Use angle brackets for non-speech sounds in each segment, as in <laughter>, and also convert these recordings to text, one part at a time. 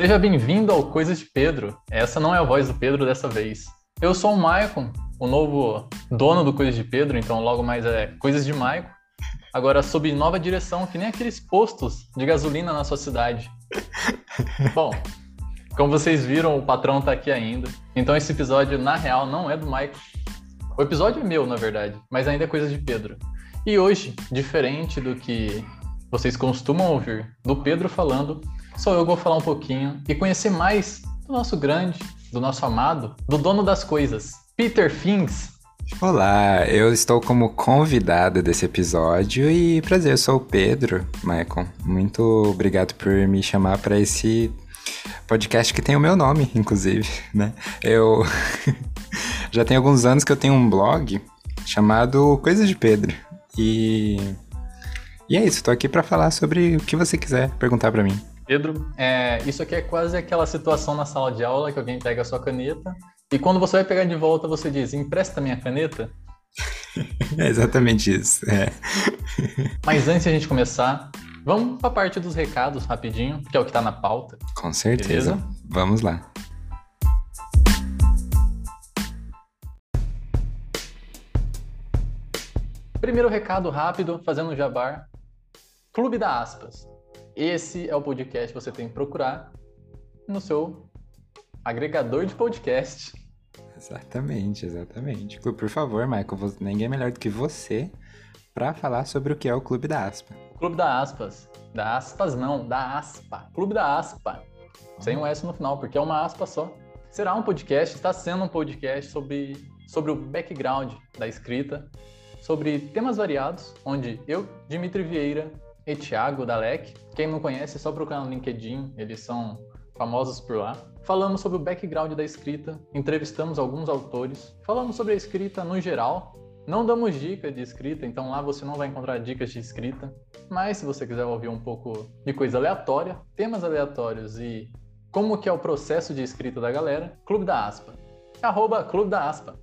Seja bem-vindo ao Coisas de Pedro. Essa não é a voz do Pedro dessa vez. Eu sou o Maicon, o novo dono do Coisas de Pedro, então logo mais é Coisas de Maicon. Agora sob nova direção, que nem aqueles postos de gasolina na sua cidade. <laughs> Bom, como vocês viram, o patrão tá aqui ainda. Então esse episódio, na real, não é do Maicon. O episódio é meu, na verdade, mas ainda é coisa de Pedro. E hoje, diferente do que vocês costumam ouvir do Pedro falando, sou eu que vou falar um pouquinho e conhecer mais do nosso grande, do nosso amado, do dono das coisas, Peter Fins. Olá, eu estou como convidada desse episódio e prazer, eu sou o Pedro, Michael. Muito obrigado por me chamar para esse podcast que tem o meu nome, inclusive, né? Eu <laughs> já tem alguns anos que eu tenho um blog chamado Coisas de Pedro e e é isso, tô aqui para falar sobre o que você quiser perguntar para mim. Pedro, é, isso aqui é quase aquela situação na sala de aula que alguém pega a sua caneta e quando você vai pegar de volta você diz: empresta minha caneta. <laughs> é exatamente isso. É. <laughs> Mas antes de a gente começar, vamos para a parte dos recados rapidinho, que é o que está na pauta. Com certeza. Beleza? Vamos lá. Primeiro recado rápido, fazendo jabar. Clube da Aspas. Esse é o podcast que você tem que procurar no seu agregador de podcast. Exatamente, exatamente. Por favor, Michael, ninguém é melhor do que você para falar sobre o que é o Clube da Aspa. Clube da Aspas. Da Aspas não, da Aspa. Clube da Aspa. Sem um S no final, porque é uma aspa só. Será um podcast, está sendo um podcast sobre, sobre o background da escrita, sobre temas variados, onde eu, Dimitri Vieira, e Thiago Dalek. Quem não conhece, é só procurar no LinkedIn, eles são famosos por lá. Falamos sobre o background da escrita, entrevistamos alguns autores, falamos sobre a escrita no geral. Não damos dicas de escrita, então lá você não vai encontrar dicas de escrita. Mas se você quiser ouvir um pouco de coisa aleatória, temas aleatórios e como que é o processo de escrita da galera, Clube da Aspa. Arroba Clube da Aspa.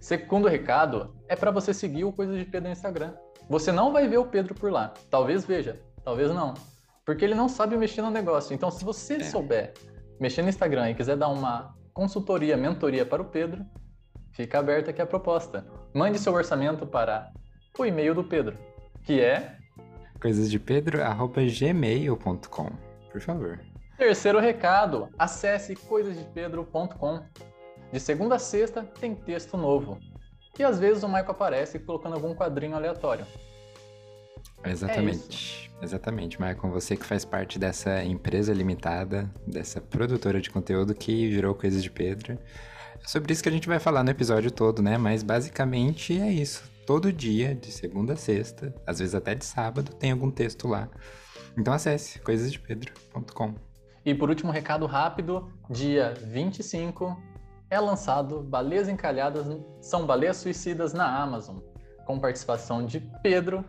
Segundo recado, é para você seguir o Coisa de Pedro no Instagram. Você não vai ver o Pedro por lá. Talvez veja, talvez não. Porque ele não sabe mexer no negócio. Então, se você é. souber mexer no Instagram e quiser dar uma consultoria, mentoria para o Pedro, fica aberta aqui a proposta. Mande seu orçamento para o e-mail do Pedro, que é coisasdepedro@gmail.com, por favor. Terceiro recado, acesse coisasdepedro.com. De segunda a sexta tem texto novo. E às vezes o Michael aparece colocando algum quadrinho aleatório. Exatamente. É Exatamente, Michael. Você que faz parte dessa empresa limitada, dessa produtora de conteúdo que virou Coisas de Pedro. É sobre isso que a gente vai falar no episódio todo, né? Mas basicamente é isso. Todo dia, de segunda a sexta, às vezes até de sábado, tem algum texto lá. Então acesse coisasdepedro.com. E por último, recado rápido: dia 25 é lançado Baleias Encalhadas são Baleias Suicidas na Amazon, com participação de Pedro,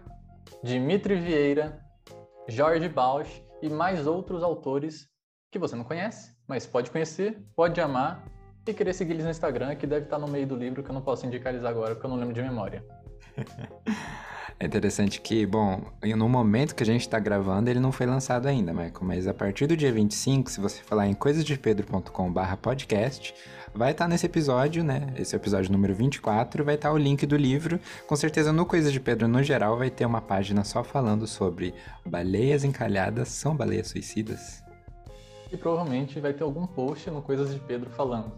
Dimitri Vieira, Jorge Bausch e mais outros autores que você não conhece, mas pode conhecer, pode amar e querer seguir eles no Instagram, que deve estar no meio do livro, que eu não posso indicar eles agora, porque eu não lembro de memória. <laughs> É interessante que, bom, no momento que a gente está gravando, ele não foi lançado ainda, Michael, mas a partir do dia 25, se você falar em coisasdepedro.com.br podcast, vai estar tá nesse episódio, né? Esse é o episódio número 24, vai estar tá o link do livro. Com certeza, no Coisas de Pedro, no geral, vai ter uma página só falando sobre baleias encalhadas são baleias suicidas. E provavelmente vai ter algum post no Coisas de Pedro falando.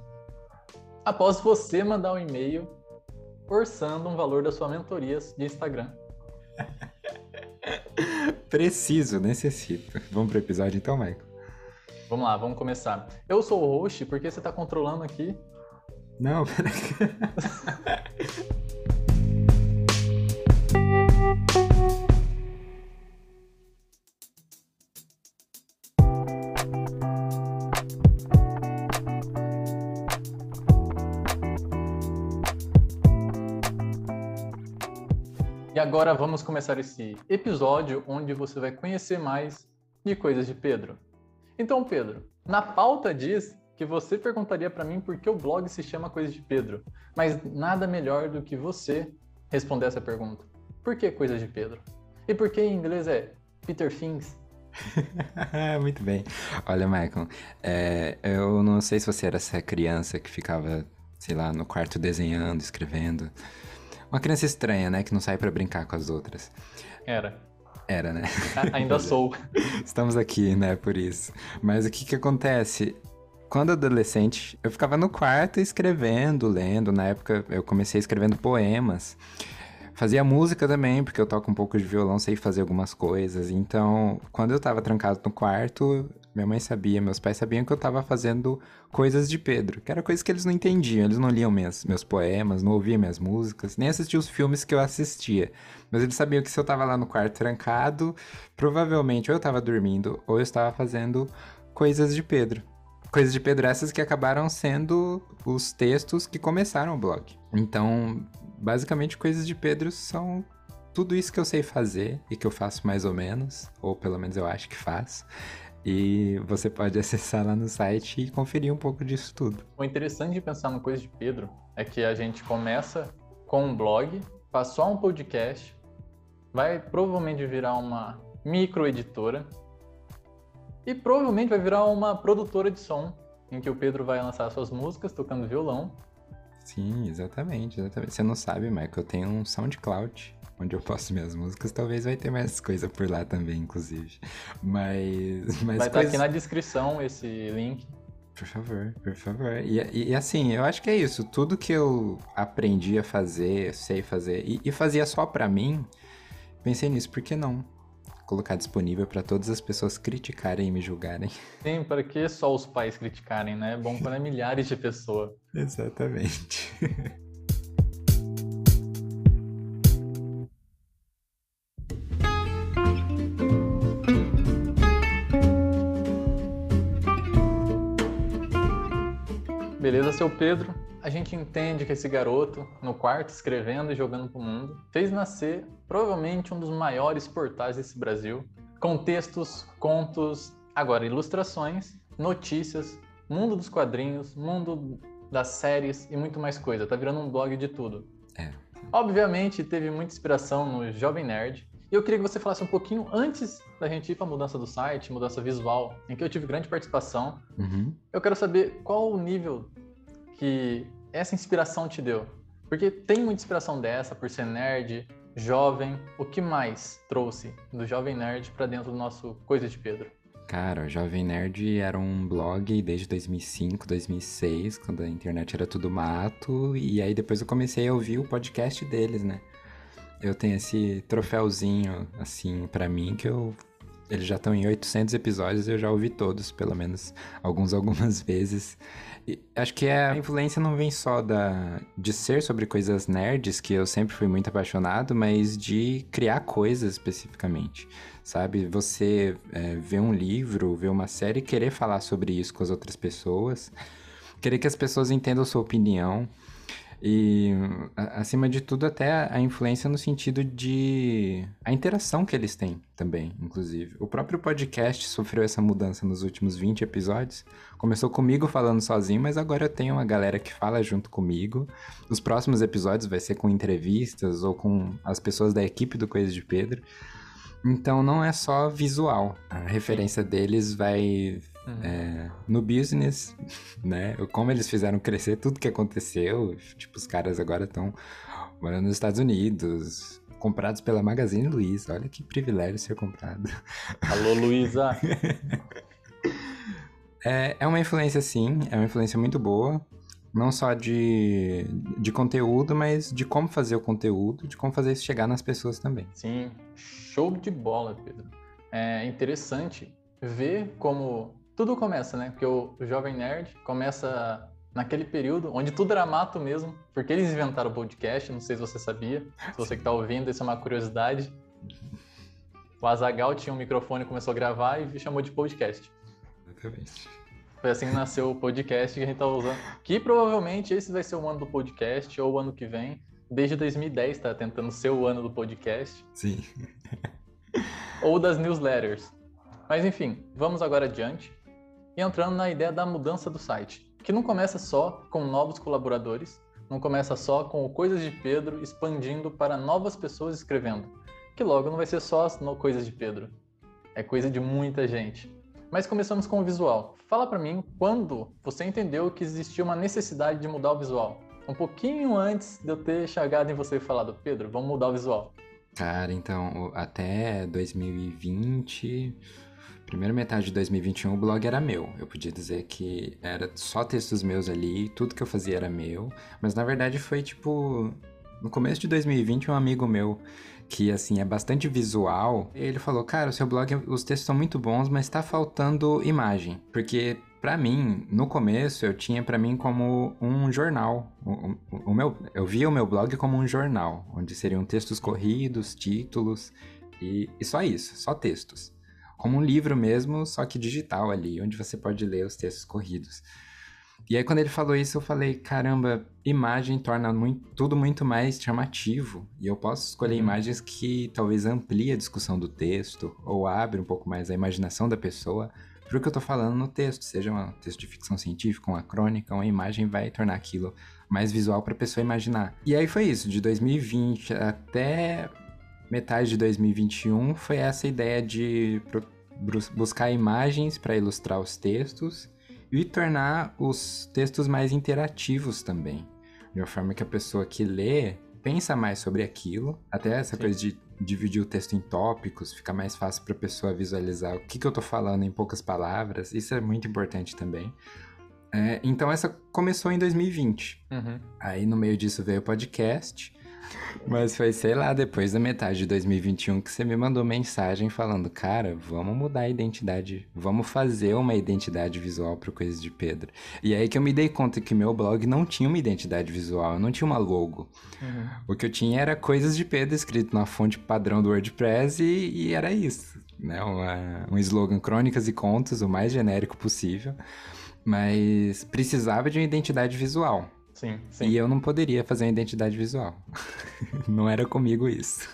Após você mandar um e-mail orçando um valor das suas mentorias de Instagram. <laughs> Preciso, necessito. Vamos pro episódio então, Michael? Vamos lá, vamos começar. Eu sou o host, por que você tá controlando aqui? Não, <laughs> peraí. E agora vamos começar esse episódio onde você vai conhecer mais de coisas de Pedro. Então, Pedro, na pauta diz que você perguntaria para mim por que o blog se chama Coisas de Pedro, mas nada melhor do que você responder essa pergunta. Por que Coisas de Pedro? E por que em inglês é Peter Things? <laughs> Muito bem. Olha, Michael, é, eu não sei se você era essa criança que ficava, sei lá, no quarto desenhando, escrevendo. Uma criança estranha, né? Que não sai para brincar com as outras. Era. Era, né? Ainda <laughs> sou. Estamos aqui, né, por isso. Mas o que que acontece? Quando adolescente, eu ficava no quarto escrevendo, lendo. Na época, eu comecei escrevendo poemas. Fazia música também, porque eu toco um pouco de violão, sei fazer algumas coisas. Então, quando eu tava trancado no quarto, minha mãe sabia, meus pais sabiam que eu tava fazendo coisas de Pedro, que era coisas que eles não entendiam, eles não liam minhas, meus poemas, não ouviam minhas músicas, nem assistiam os filmes que eu assistia. Mas eles sabiam que se eu tava lá no quarto trancado, provavelmente ou eu tava dormindo ou eu estava fazendo coisas de Pedro. Coisas de Pedro essas que acabaram sendo os textos que começaram o blog. Então, basicamente, coisas de Pedro são tudo isso que eu sei fazer e que eu faço mais ou menos, ou pelo menos eu acho que faço. E você pode <laughs> acessar lá no site e conferir um pouco disso tudo. O interessante de pensar no Coisa de Pedro é que a gente começa com um blog, faz só um podcast, vai provavelmente virar uma microeditora e provavelmente vai virar uma produtora de som, em que o Pedro vai lançar suas músicas tocando violão. Sim, exatamente, exatamente. Você não sabe, Michael, eu tenho um SoundCloud onde eu posto minhas músicas. Talvez vai ter mais coisa por lá também, inclusive. Mas. mas vai estar coisas... aqui na descrição esse link. Por favor, por favor. E, e, e, assim, eu acho que é isso. Tudo que eu aprendi a fazer, sei fazer, e, e fazia só pra mim, pensei nisso, por que não? colocar disponível para todas as pessoas criticarem e me julgarem. <laughs> Sim, para que só os pais criticarem, né? É bom para milhares de pessoas. Exatamente. <laughs> Beleza, seu Pedro? A gente entende que esse garoto, no quarto, escrevendo e jogando pro mundo, fez nascer provavelmente um dos maiores portais desse Brasil, com textos, contos, agora ilustrações, notícias, mundo dos quadrinhos, mundo das séries e muito mais coisa. Tá virando um blog de tudo. É. Obviamente, teve muita inspiração no Jovem Nerd. E eu queria que você falasse um pouquinho antes da gente ir para a mudança do site, mudança visual, em que eu tive grande participação. Uhum. Eu quero saber qual o nível que essa inspiração te deu? Porque tem muita inspiração dessa por ser nerd, jovem. O que mais trouxe do Jovem Nerd para dentro do nosso Coisa de Pedro? Cara, o Jovem Nerd era um blog desde 2005, 2006, quando a internet era tudo mato, e aí depois eu comecei a ouvir o podcast deles, né? Eu tenho esse troféuzinho, assim, para mim, que eu eles já estão em 800 episódios, eu já ouvi todos, pelo menos alguns <laughs> algumas vezes. Acho que a influência não vem só da de ser sobre coisas nerds, que eu sempre fui muito apaixonado, mas de criar coisas especificamente, sabe? Você é, ver um livro, ver uma série e querer falar sobre isso com as outras pessoas, querer que as pessoas entendam sua opinião. E, acima de tudo, até a influência no sentido de a interação que eles têm também, inclusive. O próprio podcast sofreu essa mudança nos últimos 20 episódios. Começou comigo falando sozinho, mas agora eu tenho uma galera que fala junto comigo. Os próximos episódios vai ser com entrevistas ou com as pessoas da equipe do Coisa de Pedro. Então não é só visual. A referência deles vai Uhum. É, no business, <laughs> né? Como eles fizeram crescer tudo que aconteceu. Tipo, os caras agora estão morando nos Estados Unidos, comprados pela Magazine Luiza. Olha que privilégio ser comprado. Alô, Luiza! <laughs> é, é uma influência, sim. É uma influência muito boa. Não só de, de conteúdo, mas de como fazer o conteúdo, de como fazer isso chegar nas pessoas também. Sim, show de bola, Pedro. É interessante ver como tudo começa, né? Porque o, o Jovem Nerd começa naquele período onde tudo era mato mesmo, porque eles inventaram o podcast, não sei se você sabia. Se você que está ouvindo, isso é uma curiosidade. O Azagal tinha um microfone, começou a gravar e chamou de podcast. Exatamente. Foi assim que nasceu o podcast que a gente está usando. Que provavelmente esse vai ser o ano do podcast ou o ano que vem. Desde 2010 está tentando ser o ano do podcast. Sim. ou das newsletters. Mas enfim, vamos agora adiante e entrando na ideia da mudança do site, que não começa só com novos colaboradores, não começa só com o Coisas de Pedro expandindo para novas pessoas escrevendo, que logo não vai ser só no Coisas de Pedro. é coisa de muita gente. Mas começamos com o visual. Fala para mim quando você entendeu que existia uma necessidade de mudar o visual. Um pouquinho antes de eu ter chegado em você e falado, Pedro, vamos mudar o visual. Cara, então, até 2020, primeira metade de 2021, o blog era meu. Eu podia dizer que era só textos meus ali, tudo que eu fazia era meu. Mas na verdade foi tipo. No começo de 2020, um amigo meu que assim é bastante visual, ele falou: "Cara, o seu blog, os textos são muito bons, mas tá faltando imagem". Porque para mim, no começo, eu tinha para mim como um jornal. O, o, o, meu, eu via o meu blog como um jornal, onde seriam textos corridos, títulos e, e só isso, só textos. Como um livro mesmo, só que digital ali, onde você pode ler os textos corridos. E aí, quando ele falou isso, eu falei: caramba, imagem torna muito, tudo muito mais chamativo. E eu posso escolher uhum. imagens que talvez amplie a discussão do texto, ou abre um pouco mais a imaginação da pessoa para o que eu estou falando no texto, seja um texto de ficção científica, uma crônica, uma imagem, vai tornar aquilo mais visual para a pessoa imaginar. E aí foi isso, de 2020 até metade de 2021 foi essa ideia de buscar imagens para ilustrar os textos e tornar os textos mais interativos também. De uma forma que a pessoa que lê pensa mais sobre aquilo. Até essa Sim. coisa de dividir o texto em tópicos, fica mais fácil para a pessoa visualizar o que, que eu estou falando em poucas palavras. Isso é muito importante também. É, então essa começou em 2020. Uhum. Aí no meio disso veio o podcast. Mas foi, sei lá, depois da metade de 2021 que você me mandou mensagem falando, cara, vamos mudar a identidade, vamos fazer uma identidade visual para Coisas de Pedro. E aí que eu me dei conta que meu blog não tinha uma identidade visual, não tinha uma logo. Uhum. O que eu tinha era Coisas de Pedro escrito na fonte padrão do WordPress e, e era isso, né? Uma, um slogan Crônicas e Contos, o mais genérico possível. Mas precisava de uma identidade visual. Sim, sim. E eu não poderia fazer uma identidade visual. <laughs> não era comigo isso.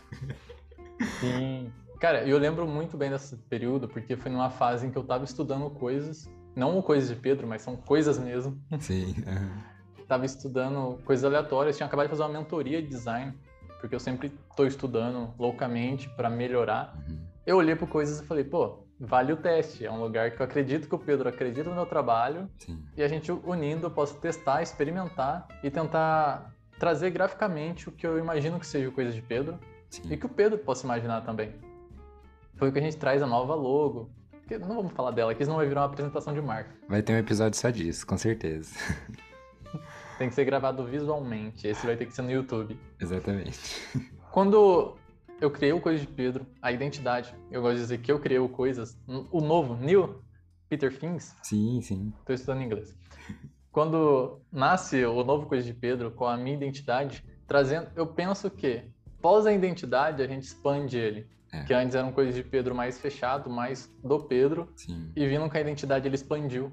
Sim. Cara, eu lembro muito bem desse período, porque foi numa fase em que eu tava estudando coisas, não coisas de Pedro, mas são coisas mesmo. <laughs> Sim. Uhum. tava estudando coisas aleatórias, tinha acabado de fazer uma mentoria de design, porque eu sempre tô estudando loucamente para melhorar. Uhum. Eu olhei para coisas e falei, pô, vale o teste. É um lugar que eu acredito que o Pedro acredita no meu trabalho. Sim. E a gente unindo, eu posso testar, experimentar e tentar trazer graficamente o que eu imagino que seja coisa de Pedro Sim. e que o Pedro possa imaginar também. Foi o que a gente traz a nova logo. Não vamos falar dela aqui, senão vai virar uma apresentação de marca. Vai ter um episódio só disso, com certeza. Tem que ser gravado visualmente. Esse vai ter que ser no YouTube. Exatamente. Quando eu criei o Coisa de Pedro, a identidade. Eu gosto de dizer que eu criei o Coisas, o novo, New Peter Things. Sim, sim. Estou estudando inglês. Quando nasce o novo Coisa de Pedro com a minha identidade, trazendo, eu penso que pós a identidade a gente expande ele. É. Que antes era um Coisa de Pedro mais fechado, mais do Pedro. Sim. E vindo com a identidade ele expandiu.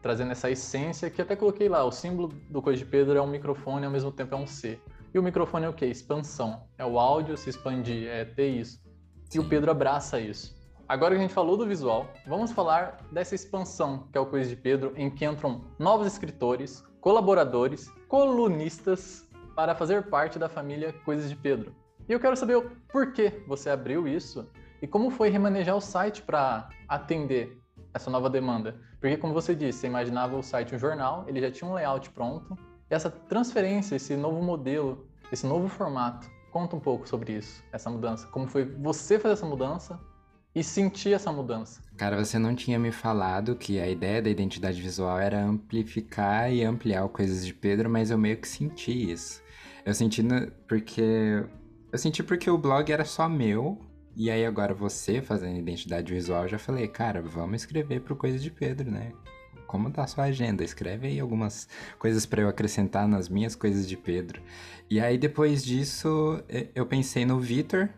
Trazendo essa essência que até coloquei lá. O símbolo do Coisa de Pedro é um microfone e ao mesmo tempo é um C. E o microfone é o quê? Expansão. É o áudio se expandir, é ter isso. Sim. E o Pedro abraça isso. Agora que a gente falou do visual, vamos falar dessa expansão que é o Coisa de Pedro, em que entram novos escritores, colaboradores, colunistas para fazer parte da família Coisas de Pedro. E eu quero saber o porquê você abriu isso e como foi remanejar o site para atender essa nova demanda. Porque, como você disse, você imaginava o site um jornal, ele já tinha um layout pronto, essa transferência, esse novo modelo, esse novo formato, conta um pouco sobre isso, essa mudança. Como foi você fazer essa mudança e sentir essa mudança? Cara, você não tinha me falado que a ideia da identidade visual era amplificar e ampliar coisas de Pedro, mas eu meio que senti isso. Eu senti porque eu senti porque o blog era só meu e aí agora você fazendo identidade visual, eu já falei, cara, vamos escrever pro Coisas de Pedro, né? Como tá a sua agenda? Escreve aí algumas coisas para eu acrescentar nas minhas coisas de Pedro. E aí depois disso eu pensei no Vitor.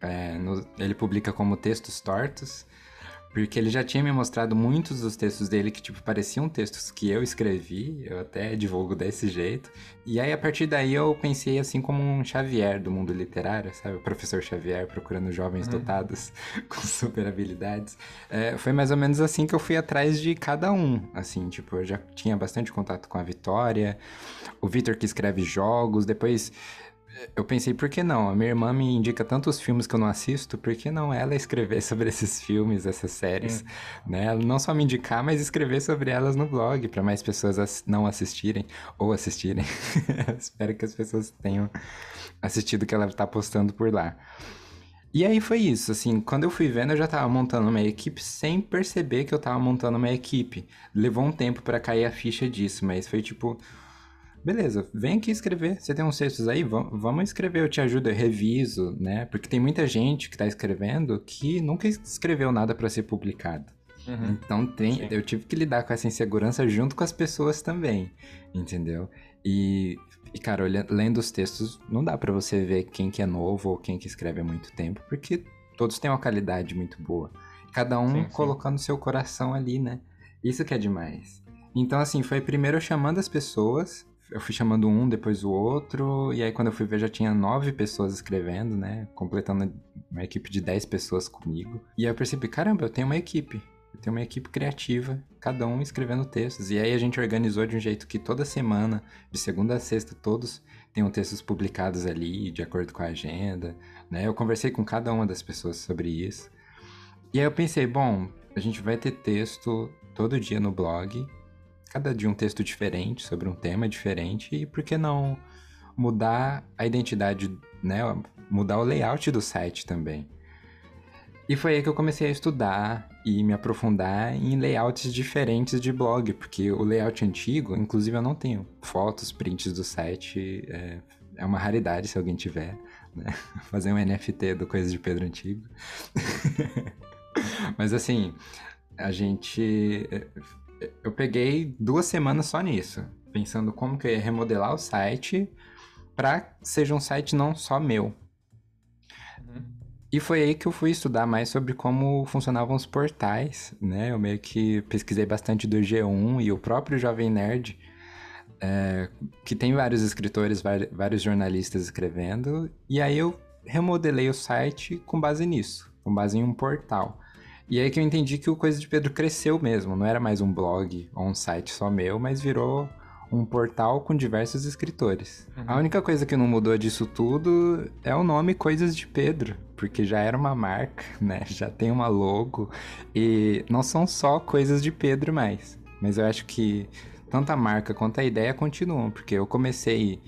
É, ele publica como textos tortos. Porque ele já tinha me mostrado muitos dos textos dele que, tipo, pareciam textos que eu escrevi, eu até divulgo desse jeito. E aí, a partir daí, eu pensei assim como um Xavier do mundo literário, sabe? O professor Xavier procurando jovens uhum. dotados <laughs> com super habilidades. É, foi mais ou menos assim que eu fui atrás de cada um, assim, tipo, eu já tinha bastante contato com a Vitória, o Vitor que escreve jogos, depois eu pensei, por que não? A minha irmã me indica tantos filmes que eu não assisto, por que não ela escrever <laughs> sobre esses filmes, essas séries, né? Ela não só me indicar, mas escrever sobre elas no blog, para mais pessoas não assistirem ou assistirem. <laughs> Espero que as pessoas tenham assistido o que ela tá postando por lá. E aí foi isso, assim, quando eu fui vendo, eu já tava montando uma equipe sem perceber que eu tava montando uma equipe. Levou um tempo para cair a ficha disso, mas foi tipo, beleza, vem aqui escrever. Você tem uns textos aí? Vamos escrever, eu te ajudo, eu reviso, né? Porque tem muita gente que tá escrevendo que nunca escreveu nada para ser publicado. Uhum. Então tem, eu tive que lidar com essa insegurança junto com as pessoas também, entendeu? E, e cara, olhando, lendo os textos, não dá para você ver quem que é novo ou quem que escreve há muito tempo, porque todos têm uma qualidade muito boa. Cada um sim, sim. colocando seu coração ali, né? Isso que é demais. Então, assim, foi primeiro chamando as pessoas eu fui chamando um, depois o outro, e aí quando eu fui ver já tinha nove pessoas escrevendo, né? Completando uma equipe de dez pessoas comigo. E aí eu percebi, caramba, eu tenho uma equipe. Eu tenho uma equipe criativa, cada um escrevendo textos. E aí a gente organizou de um jeito que toda semana, de segunda a sexta, todos tenham textos publicados ali, de acordo com a agenda, né? Eu conversei com cada uma das pessoas sobre isso. E aí eu pensei, bom, a gente vai ter texto todo dia no blog, cada dia um texto diferente sobre um tema diferente e por que não mudar a identidade, né, mudar o layout do site também. E foi aí que eu comecei a estudar e me aprofundar em layouts diferentes de blog, porque o layout antigo, inclusive eu não tenho fotos, prints do site, é, é uma raridade se alguém tiver, né? <laughs> Fazer um NFT do Coisas de Pedro Antigo. <laughs> Mas assim, a gente eu peguei duas semanas só nisso, pensando como que eu ia remodelar o site para seja um site não só meu. Uhum. E foi aí que eu fui estudar mais sobre como funcionavam os portais, né? Eu meio que pesquisei bastante do G1 e o próprio Jovem Nerd, é, que tem vários escritores, vários jornalistas escrevendo, e aí eu remodelei o site com base nisso, com base em um portal. E aí que eu entendi que o Coisa de Pedro cresceu mesmo, não era mais um blog ou um site só meu, mas virou um portal com diversos escritores. Uhum. A única coisa que não mudou disso tudo é o nome Coisas de Pedro, porque já era uma marca, <laughs> né? Já tem uma logo e não são só coisas de Pedro mais. Mas eu acho que tanto a marca quanto a ideia continuam, porque eu comecei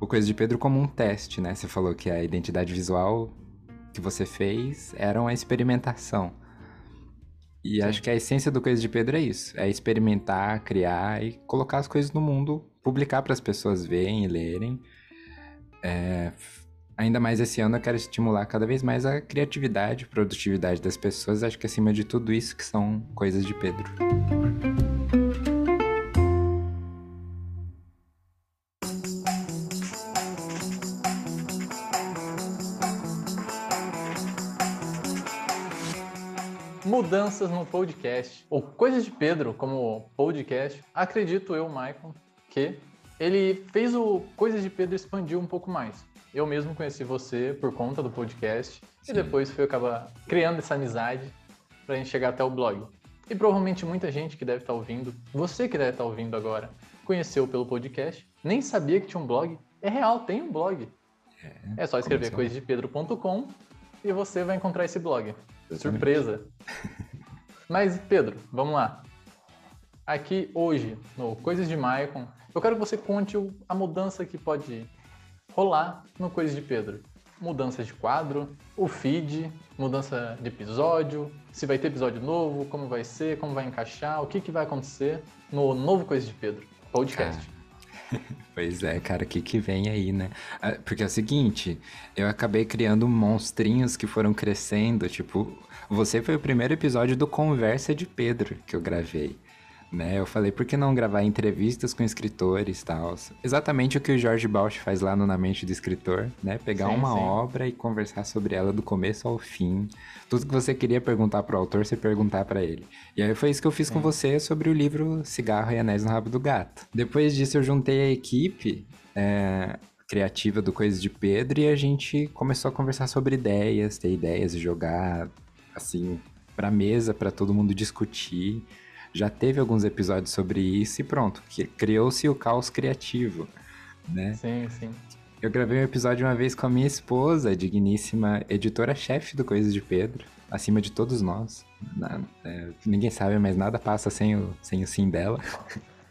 o Coisa de Pedro como um teste, né? Você falou que a identidade visual que você fez era uma experimentação. E Sim. acho que a essência do Coisa de Pedro é isso: é experimentar, criar e colocar as coisas no mundo, publicar para as pessoas verem e lerem. É, ainda mais esse ano eu quero estimular cada vez mais a criatividade, produtividade das pessoas. Acho que acima de tudo isso que são coisas de Pedro. Mudanças no podcast, ou coisas de Pedro como podcast, acredito eu, Michael, que ele fez o Coisas de Pedro expandir um pouco mais. Eu mesmo conheci você por conta do podcast Sim. e depois fui acabar criando essa amizade pra gente chegar até o blog. E provavelmente muita gente que deve estar tá ouvindo, você que deve estar tá ouvindo agora, conheceu pelo podcast, nem sabia que tinha um blog. É real, tem um blog. É, é só escrever coisasdepedro.com e você vai encontrar esse blog. Surpresa. Mas, Pedro, vamos lá. Aqui hoje, no Coisas de Maicon, eu quero que você conte a mudança que pode rolar no Coisas de Pedro. Mudança de quadro, o feed, mudança de episódio, se vai ter episódio novo, como vai ser, como vai encaixar, o que, que vai acontecer no novo Coisas de Pedro, podcast. <laughs> Pois é, cara, o que, que vem aí, né? Ah, porque é o seguinte, eu acabei criando monstrinhos que foram crescendo, tipo, você foi o primeiro episódio do Conversa de Pedro que eu gravei né? Eu falei, por que não gravar entrevistas com escritores e tal? Exatamente o que o Jorge Bausch faz lá no Na Mente do Escritor, né? Pegar sim, uma sim. obra e conversar sobre ela do começo ao fim. Tudo que você queria perguntar pro autor, você perguntar para ele. E aí foi isso que eu fiz sim. com você sobre o livro Cigarro e Anéis no Rabo do Gato. Depois disso eu juntei a equipe... É criativa do Coisas de Pedro e a gente começou a conversar sobre ideias, ter ideias e jogar assim para mesa para todo mundo discutir já teve alguns episódios sobre isso e pronto, criou-se o caos criativo, né? Sim, sim. Eu gravei um episódio uma vez com a minha esposa, a digníssima editora-chefe do Coisas de Pedro, acima de todos nós. Na, é, ninguém sabe, mas nada passa sem o, sem o sim dela. <laughs>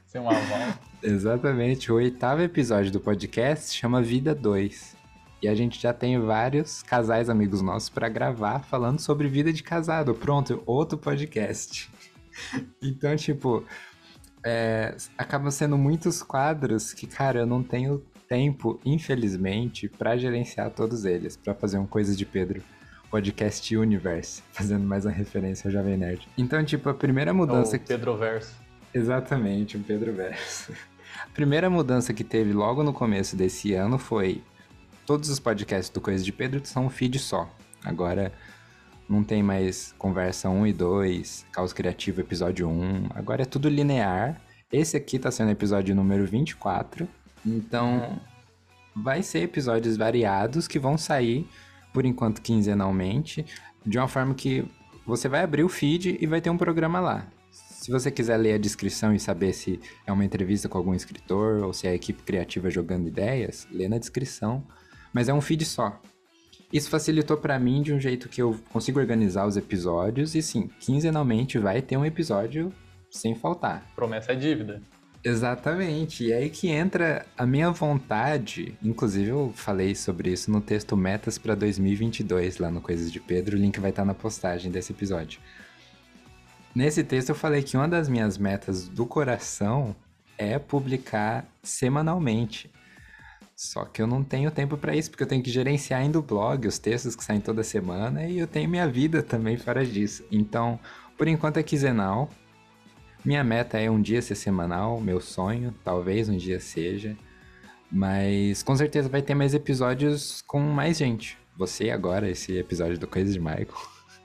Sem um aval. Exatamente. O oitavo episódio do podcast chama Vida 2. E a gente já tem vários casais amigos nossos para gravar falando sobre vida de casado. Pronto, outro podcast. Então, tipo, é, acabam sendo muitos quadros que, cara, eu não tenho tempo, infelizmente, para gerenciar todos eles, para fazer um Coisa de Pedro podcast Universe, <laughs> fazendo mais uma referência ao Jovem Nerd. Então, tipo, a primeira mudança... O Pedro Verso. Exatamente, um Pedro Verso. A primeira mudança que teve logo no começo desse ano foi todos os podcasts do Coisa de Pedro são um feed só. Agora não tem mais conversa 1 e 2, Caos Criativo episódio 1. Agora é tudo linear. Esse aqui tá sendo episódio número 24. Então vai ser episódios variados que vão sair, por enquanto, quinzenalmente, de uma forma que você vai abrir o feed e vai ter um programa lá. Se você quiser ler a descrição e saber se é uma entrevista com algum escritor ou se é a equipe criativa jogando ideias, lê na descrição. Mas é um feed só. Isso facilitou para mim de um jeito que eu consigo organizar os episódios e sim, quinzenalmente vai ter um episódio sem faltar. Promessa é dívida. Exatamente. E aí que entra a minha vontade. Inclusive, eu falei sobre isso no texto Metas para 2022, lá no Coisas de Pedro. O link vai estar na postagem desse episódio. Nesse texto eu falei que uma das minhas metas do coração é publicar semanalmente. Só que eu não tenho tempo para isso, porque eu tenho que gerenciar ainda o blog, os textos que saem toda semana, e eu tenho minha vida também fora disso. Então, por enquanto é quinzenal. Minha meta é um dia ser semanal, meu sonho, talvez um dia seja. Mas com certeza vai ter mais episódios com mais gente. Você agora, esse episódio do Coisas de Michael.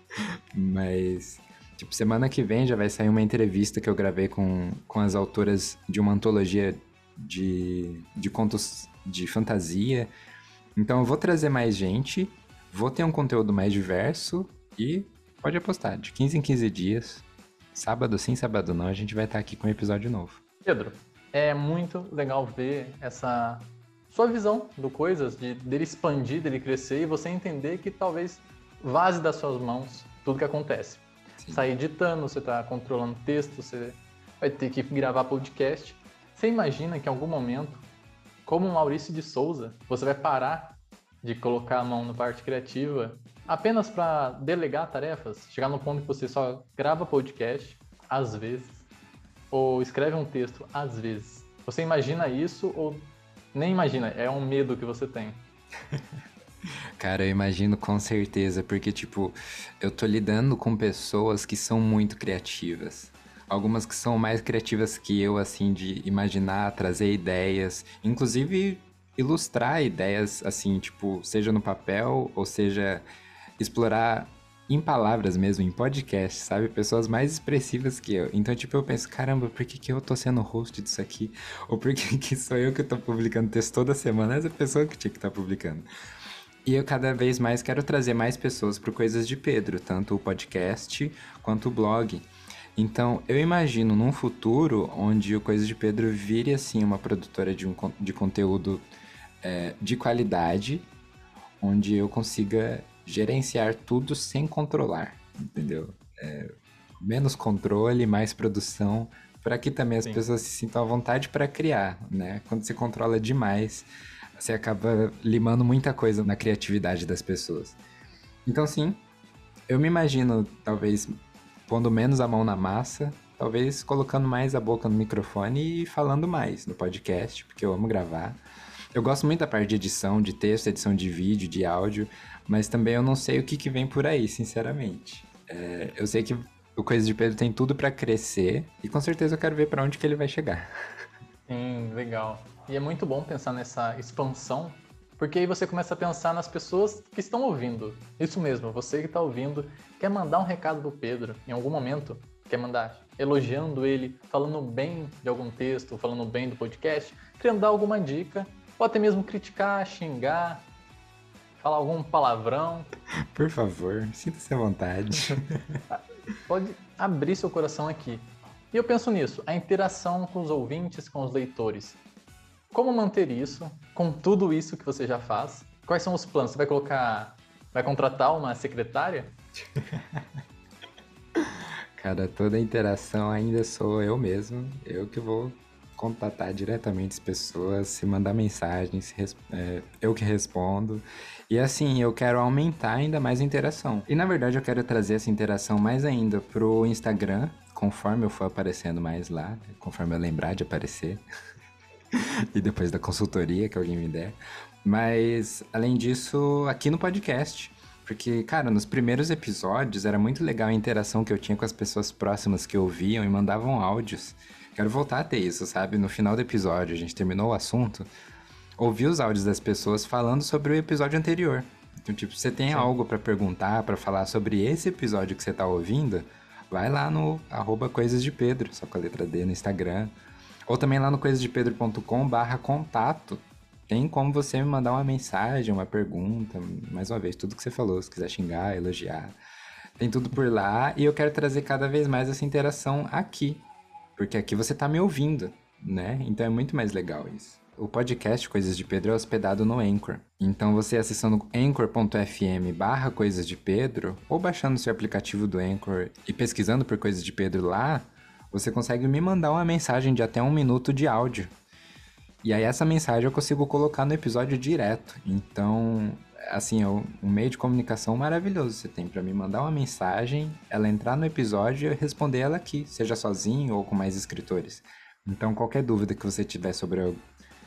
<laughs> Mas Tipo, semana que vem já vai sair uma entrevista que eu gravei com, com as autoras de uma antologia de, de contos de fantasia. Então eu vou trazer mais gente, vou ter um conteúdo mais diverso e pode apostar, de 15 em 15 dias, sábado sim, sábado não, a gente vai estar aqui com um episódio novo. Pedro, é muito legal ver essa sua visão do coisas, de dele expandir, dele crescer e você entender que talvez vaze das suas mãos tudo que acontece. Sim. sair editando, você está controlando texto, você vai ter que gravar podcast. Você imagina que em algum momento, como Maurício de Souza, você vai parar de colocar a mão na parte criativa apenas para delegar tarefas, chegar no ponto que você só grava podcast às vezes ou escreve um texto às vezes. Você imagina isso ou nem imagina? É um medo que você tem. <laughs> Cara, eu imagino com certeza, porque, tipo, eu tô lidando com pessoas que são muito criativas. Algumas que são mais criativas que eu, assim, de imaginar, trazer ideias, inclusive ilustrar ideias, assim, tipo, seja no papel ou seja explorar em palavras mesmo, em podcast, sabe? Pessoas mais expressivas que eu. Então, tipo, eu penso, caramba, por que, que eu tô sendo host disso aqui? Ou por que, que sou eu que tô publicando texto toda semana? Essa pessoa que tinha que estar tá publicando. E eu cada vez mais quero trazer mais pessoas para Coisas de Pedro, tanto o podcast quanto o blog. Então, eu imagino num futuro onde o Coisas de Pedro vire assim uma produtora de, um, de conteúdo é, de qualidade, onde eu consiga gerenciar tudo sem controlar, entendeu? É, menos controle, mais produção, para que também as Sim. pessoas se sintam à vontade para criar, né? Quando você controla demais, você acaba limando muita coisa na criatividade das pessoas. Então, sim, eu me imagino, talvez, pondo menos a mão na massa, talvez colocando mais a boca no microfone e falando mais no podcast, porque eu amo gravar. Eu gosto muito da parte de edição, de texto, edição de vídeo, de áudio, mas também eu não sei o que, que vem por aí, sinceramente. É, eu sei que o Coisa de Pedro tem tudo para crescer e com certeza eu quero ver para onde que ele vai chegar. <laughs> Sim, legal. E é muito bom pensar nessa expansão, porque aí você começa a pensar nas pessoas que estão ouvindo. Isso mesmo, você que está ouvindo, quer mandar um recado pro Pedro em algum momento, quer mandar elogiando ele, falando bem de algum texto, falando bem do podcast, querendo dar alguma dica, ou até mesmo criticar, xingar, falar algum palavrão. <laughs> Por favor, sinta-se à vontade. <laughs> Pode abrir seu coração aqui. E eu penso nisso, a interação com os ouvintes, com os leitores. Como manter isso com tudo isso que você já faz? Quais são os planos? Você vai colocar, vai contratar uma secretária? <laughs> Cara, toda a interação ainda sou eu mesmo, eu que vou contatar diretamente as pessoas, se mandar mensagem, se é, eu que respondo. E assim, eu quero aumentar ainda mais a interação. E na verdade eu quero trazer essa interação mais ainda pro Instagram, conforme eu for aparecendo mais lá, conforme eu lembrar de aparecer. <laughs> <laughs> e depois da consultoria que alguém me der. Mas, além disso, aqui no podcast. Porque, cara, nos primeiros episódios era muito legal a interação que eu tinha com as pessoas próximas que ouviam e mandavam áudios. Quero voltar a ter isso, sabe? No final do episódio, a gente terminou o assunto, ouvir os áudios das pessoas falando sobre o episódio anterior. Então, tipo, você tem Sim. algo para perguntar, para falar sobre esse episódio que você tá ouvindo, vai lá no arroba Coisas de Pedro, só com a letra D no Instagram. Ou também lá no coisasdepedro.com barra contato tem como você me mandar uma mensagem, uma pergunta, mais uma vez, tudo que você falou, se quiser xingar, elogiar. Tem tudo por lá e eu quero trazer cada vez mais essa interação aqui, porque aqui você está me ouvindo, né? Então é muito mais legal isso. O podcast Coisas de Pedro é hospedado no Anchor. Então você acessando anchor.fm barra Coisas de Pedro ou baixando seu aplicativo do Anchor e pesquisando por Coisas de Pedro lá, você consegue me mandar uma mensagem de até um minuto de áudio e aí essa mensagem eu consigo colocar no episódio direto. Então, assim, é um meio de comunicação maravilhoso. Você tem para me mandar uma mensagem, ela entrar no episódio e eu responder ela aqui, seja sozinho ou com mais escritores. Então, qualquer dúvida que você tiver sobre a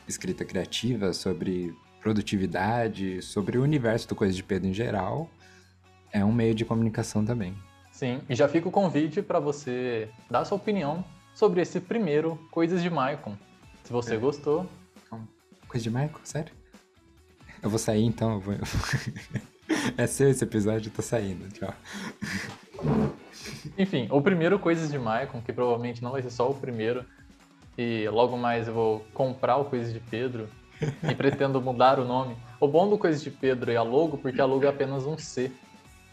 escrita criativa, sobre produtividade, sobre o universo do Coisa de Pedro em geral, é um meio de comunicação também. Sim, e já fica o convite para você dar sua opinião sobre esse primeiro Coisas de Maicon. Se você é. gostou. Coisa de Michael, sério? Eu vou sair então, eu vou. <laughs> é seu esse episódio, eu tô saindo, tchau. Enfim, o primeiro Coisas de Maicon, que provavelmente não vai ser só o primeiro, e logo mais eu vou comprar o Coisas de Pedro e pretendo mudar o nome. O bom do Coisas de Pedro é a logo, porque a logo é apenas um C.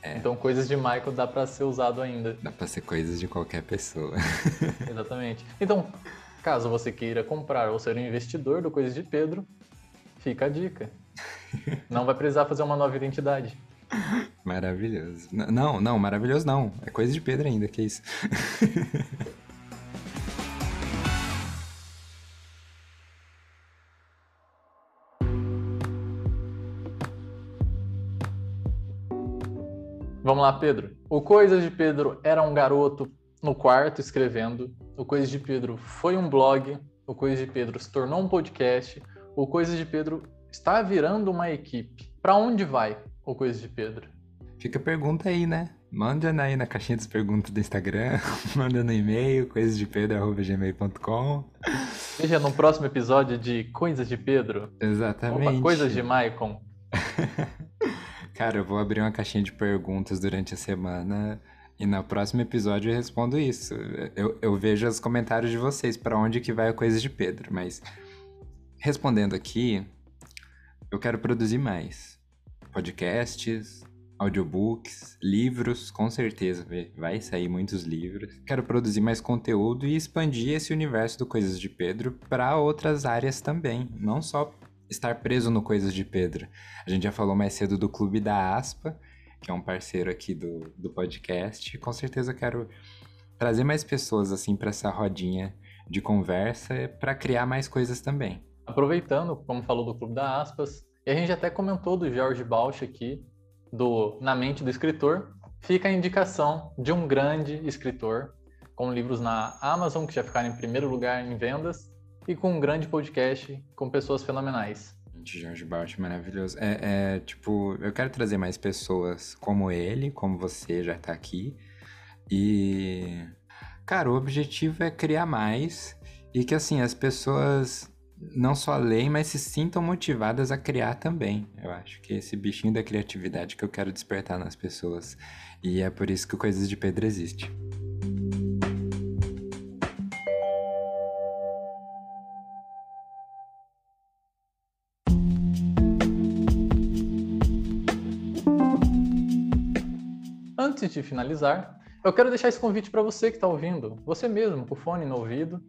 É. Então, coisas de Michael dá para ser usado ainda. Dá para ser coisas de qualquer pessoa. <laughs> Exatamente. Então, Caso você queira comprar ou ser um investidor do Coisas de Pedro, fica a dica. <laughs> Não vai precisar fazer uma nova identidade. Maravilhoso. Não, não, maravilhoso não. É coisa de Pedro ainda, que isso. <laughs> Vamos lá, Pedro. O Coisas de Pedro era um garoto no quarto escrevendo. O Coisas de Pedro foi um blog. O Coisas de Pedro se tornou um podcast. O Coisas de Pedro está virando uma equipe. Para onde vai o Coisas de Pedro? Fica a pergunta aí, né? Manda aí na caixinha das perguntas do Instagram, <laughs> manda no e-mail, coisasdepedro.gmail.com. Veja no próximo episódio de Coisas de Pedro. Exatamente. Opa, coisas de Maicon. <laughs> Cara, eu vou abrir uma caixinha de perguntas durante a semana e no próximo episódio eu respondo isso. Eu, eu vejo os comentários de vocês para onde que vai a coisa de Pedro, mas respondendo aqui, eu quero produzir mais podcasts, audiobooks, livros, com certeza vai sair muitos livros. Quero produzir mais conteúdo e expandir esse universo do Coisas de Pedro para outras áreas também, não só estar preso no Coisas de Pedro. A gente já falou mais cedo do Clube da Aspa, que é um parceiro aqui do, do podcast. Com certeza quero trazer mais pessoas assim para essa rodinha de conversa para criar mais coisas também. Aproveitando, como falou do Clube da Aspas, e a gente até comentou do Jorge Bausch aqui, do Na Mente do Escritor, fica a indicação de um grande escritor, com livros na Amazon que já ficaram em primeiro lugar em vendas, e com um grande podcast com pessoas fenomenais de George Bart, maravilhoso. É, é, tipo, eu quero trazer mais pessoas como ele, como você já tá aqui. E, cara, o objetivo é criar mais e que, assim, as pessoas não só leem, mas se sintam motivadas a criar também. Eu acho que é esse bichinho da criatividade que eu quero despertar nas pessoas. E é por isso que Coisas de Pedro existe. Antes de finalizar, eu quero deixar esse convite para você que está ouvindo, você mesmo, com o fone no ouvido.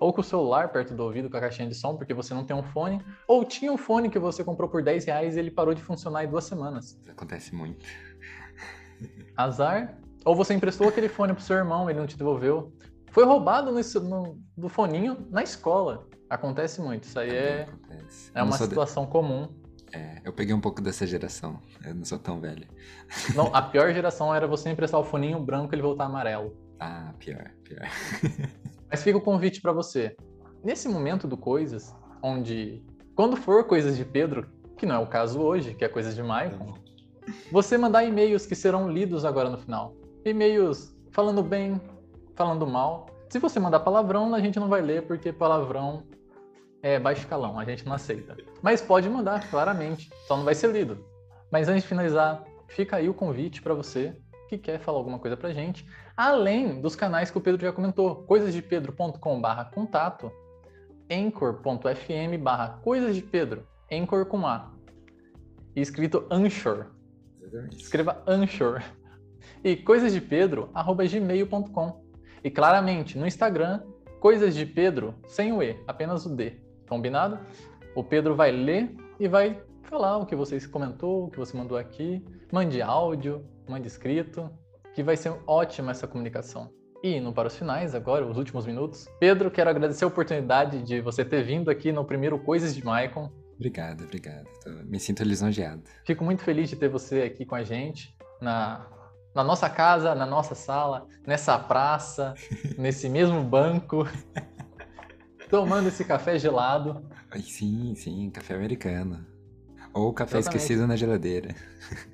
ou com o celular perto do ouvido com a caixinha de som, porque você não tem um fone, ou tinha um fone que você comprou por 10 reais e ele parou de funcionar em duas semanas. Isso acontece muito. <laughs> Azar. Ou você emprestou aquele fone pro seu irmão, ele não te devolveu. Foi roubado no, no, do foninho na escola. Acontece muito. Isso aí é, é uma situação de... comum. É, eu peguei um pouco dessa geração. Eu não sou tão velho. Não, a <laughs> pior geração era você emprestar o foninho branco e ele voltar amarelo. Ah, pior, pior. <laughs> Mas fica o convite para você. Nesse momento do Coisas, onde, quando for Coisas de Pedro, que não é o caso hoje, que é Coisas de Michael, você mandar e-mails que serão lidos agora no final. E-mails falando bem, falando mal. Se você mandar palavrão, a gente não vai ler, porque palavrão é baixo escalão, a gente não aceita. Mas pode mandar, claramente, só não vai ser lido. Mas antes de finalizar, fica aí o convite para você que quer falar alguma coisa pra gente, além dos canais que o Pedro já comentou, coisasdepedro.com/barra contato, anchor.fm barra coisas de Pedro, anchor com A, e escrito Anchor. Escreva Anchor. E coisasdepedro@gmail.com. E claramente no Instagram, coisas de Pedro sem o E, apenas o D. Combinado? O Pedro vai ler e vai falar o que você comentou, o que você mandou aqui. Mande áudio, mande escrito, que vai ser ótima essa comunicação. E indo para os finais agora, os últimos minutos. Pedro, quero agradecer a oportunidade de você ter vindo aqui no primeiro Coisas de Maicon. Obrigado, obrigado. Me sinto lisonjeado. Fico muito feliz de ter você aqui com a gente na, na nossa casa, na nossa sala, nessa praça, <laughs> nesse mesmo banco tomando esse café gelado. Sim, sim, café americano. Ou café Exatamente. esquecido na geladeira.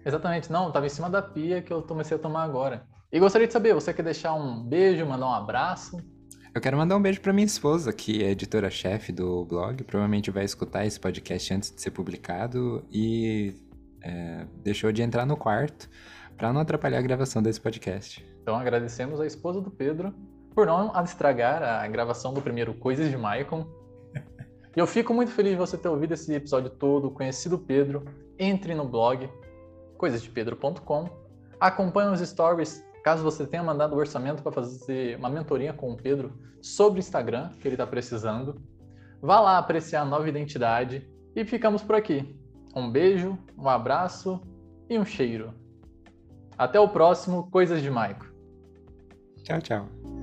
Exatamente, não, estava em cima da pia que eu comecei a tomar agora. E gostaria de saber, você quer deixar um beijo, mandar um abraço? Eu quero mandar um beijo para minha esposa, que é editora-chefe do blog. Provavelmente vai escutar esse podcast antes de ser publicado e é, deixou de entrar no quarto para não atrapalhar a gravação desse podcast. Então agradecemos a esposa do Pedro por não estragar a gravação do primeiro Coisas de Maicon. E eu fico muito feliz de você ter ouvido esse episódio todo, conhecido Pedro. Entre no blog coisasdepedro.com. Acompanhe os stories, caso você tenha mandado o orçamento para fazer uma mentoria com o Pedro sobre Instagram, que ele está precisando. Vá lá apreciar a nova identidade e ficamos por aqui. Um beijo, um abraço e um cheiro. Até o próximo Coisas de Maico. Tchau, tchau.